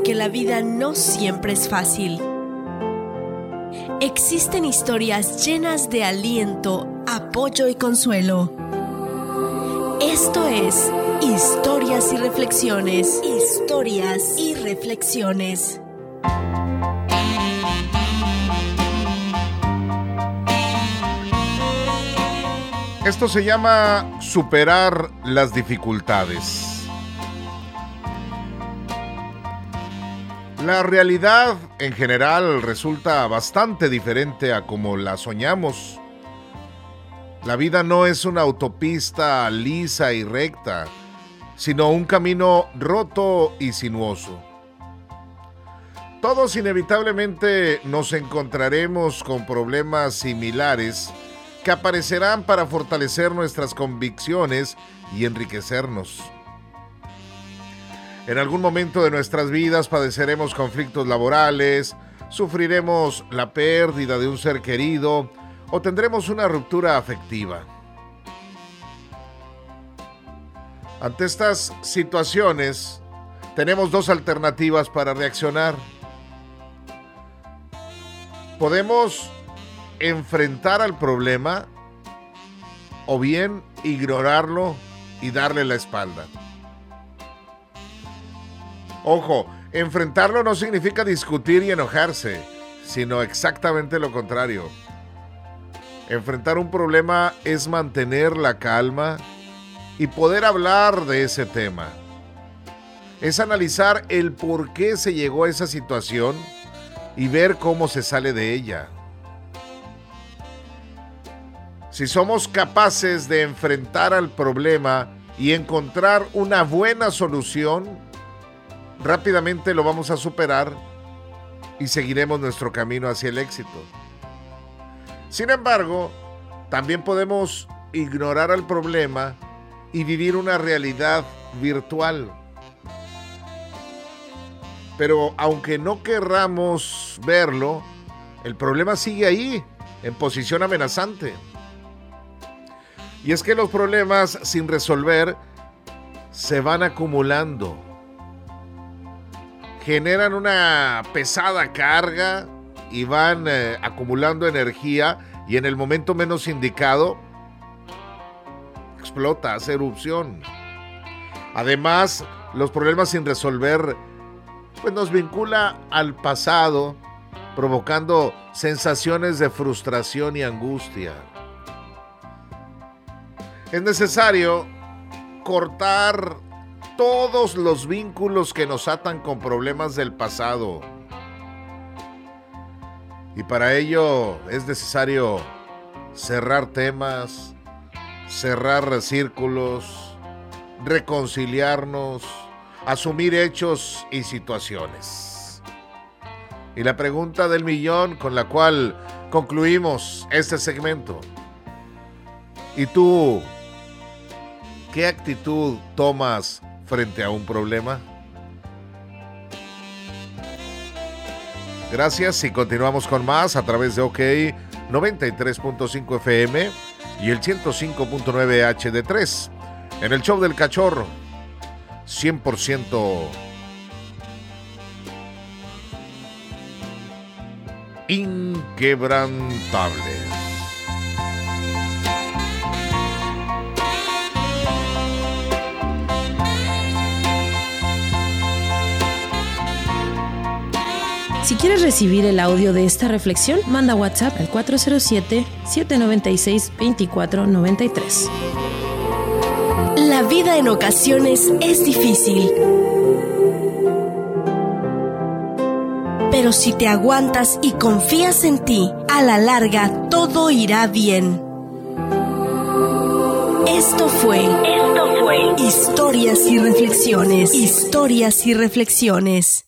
porque la vida no siempre es fácil. Existen historias llenas de aliento, apoyo y consuelo. Esto es Historias y Reflexiones. Historias y Reflexiones. Esto se llama superar las dificultades. La realidad en general resulta bastante diferente a como la soñamos. La vida no es una autopista lisa y recta, sino un camino roto y sinuoso. Todos inevitablemente nos encontraremos con problemas similares que aparecerán para fortalecer nuestras convicciones y enriquecernos. En algún momento de nuestras vidas padeceremos conflictos laborales, sufriremos la pérdida de un ser querido o tendremos una ruptura afectiva. Ante estas situaciones, tenemos dos alternativas para reaccionar. Podemos enfrentar al problema o bien ignorarlo y darle la espalda. Ojo, enfrentarlo no significa discutir y enojarse, sino exactamente lo contrario. Enfrentar un problema es mantener la calma y poder hablar de ese tema. Es analizar el por qué se llegó a esa situación y ver cómo se sale de ella. Si somos capaces de enfrentar al problema y encontrar una buena solución, rápidamente lo vamos a superar y seguiremos nuestro camino hacia el éxito. Sin embargo, también podemos ignorar al problema y vivir una realidad virtual. Pero aunque no querramos verlo, el problema sigue ahí, en posición amenazante. Y es que los problemas sin resolver se van acumulando. Generan una pesada carga y van eh, acumulando energía y en el momento menos indicado explota, hace erupción. Además, los problemas sin resolver pues nos vincula al pasado, provocando sensaciones de frustración y angustia es necesario cortar todos los vínculos que nos atan con problemas del pasado. Y para ello es necesario cerrar temas, cerrar círculos, reconciliarnos, asumir hechos y situaciones. Y la pregunta del millón con la cual concluimos este segmento. ¿Y tú ¿Qué actitud tomas frente a un problema? Gracias y continuamos con más a través de OK 93.5 FM y el 105.9 HD3 en el show del cachorro 100% inquebrantable. Si quieres recibir el audio de esta reflexión, manda WhatsApp al 407-796-2493. La vida en ocasiones es difícil. Pero si te aguantas y confías en ti, a la larga todo irá bien. Esto fue, Esto fue Historias y Reflexiones. Historias y Reflexiones.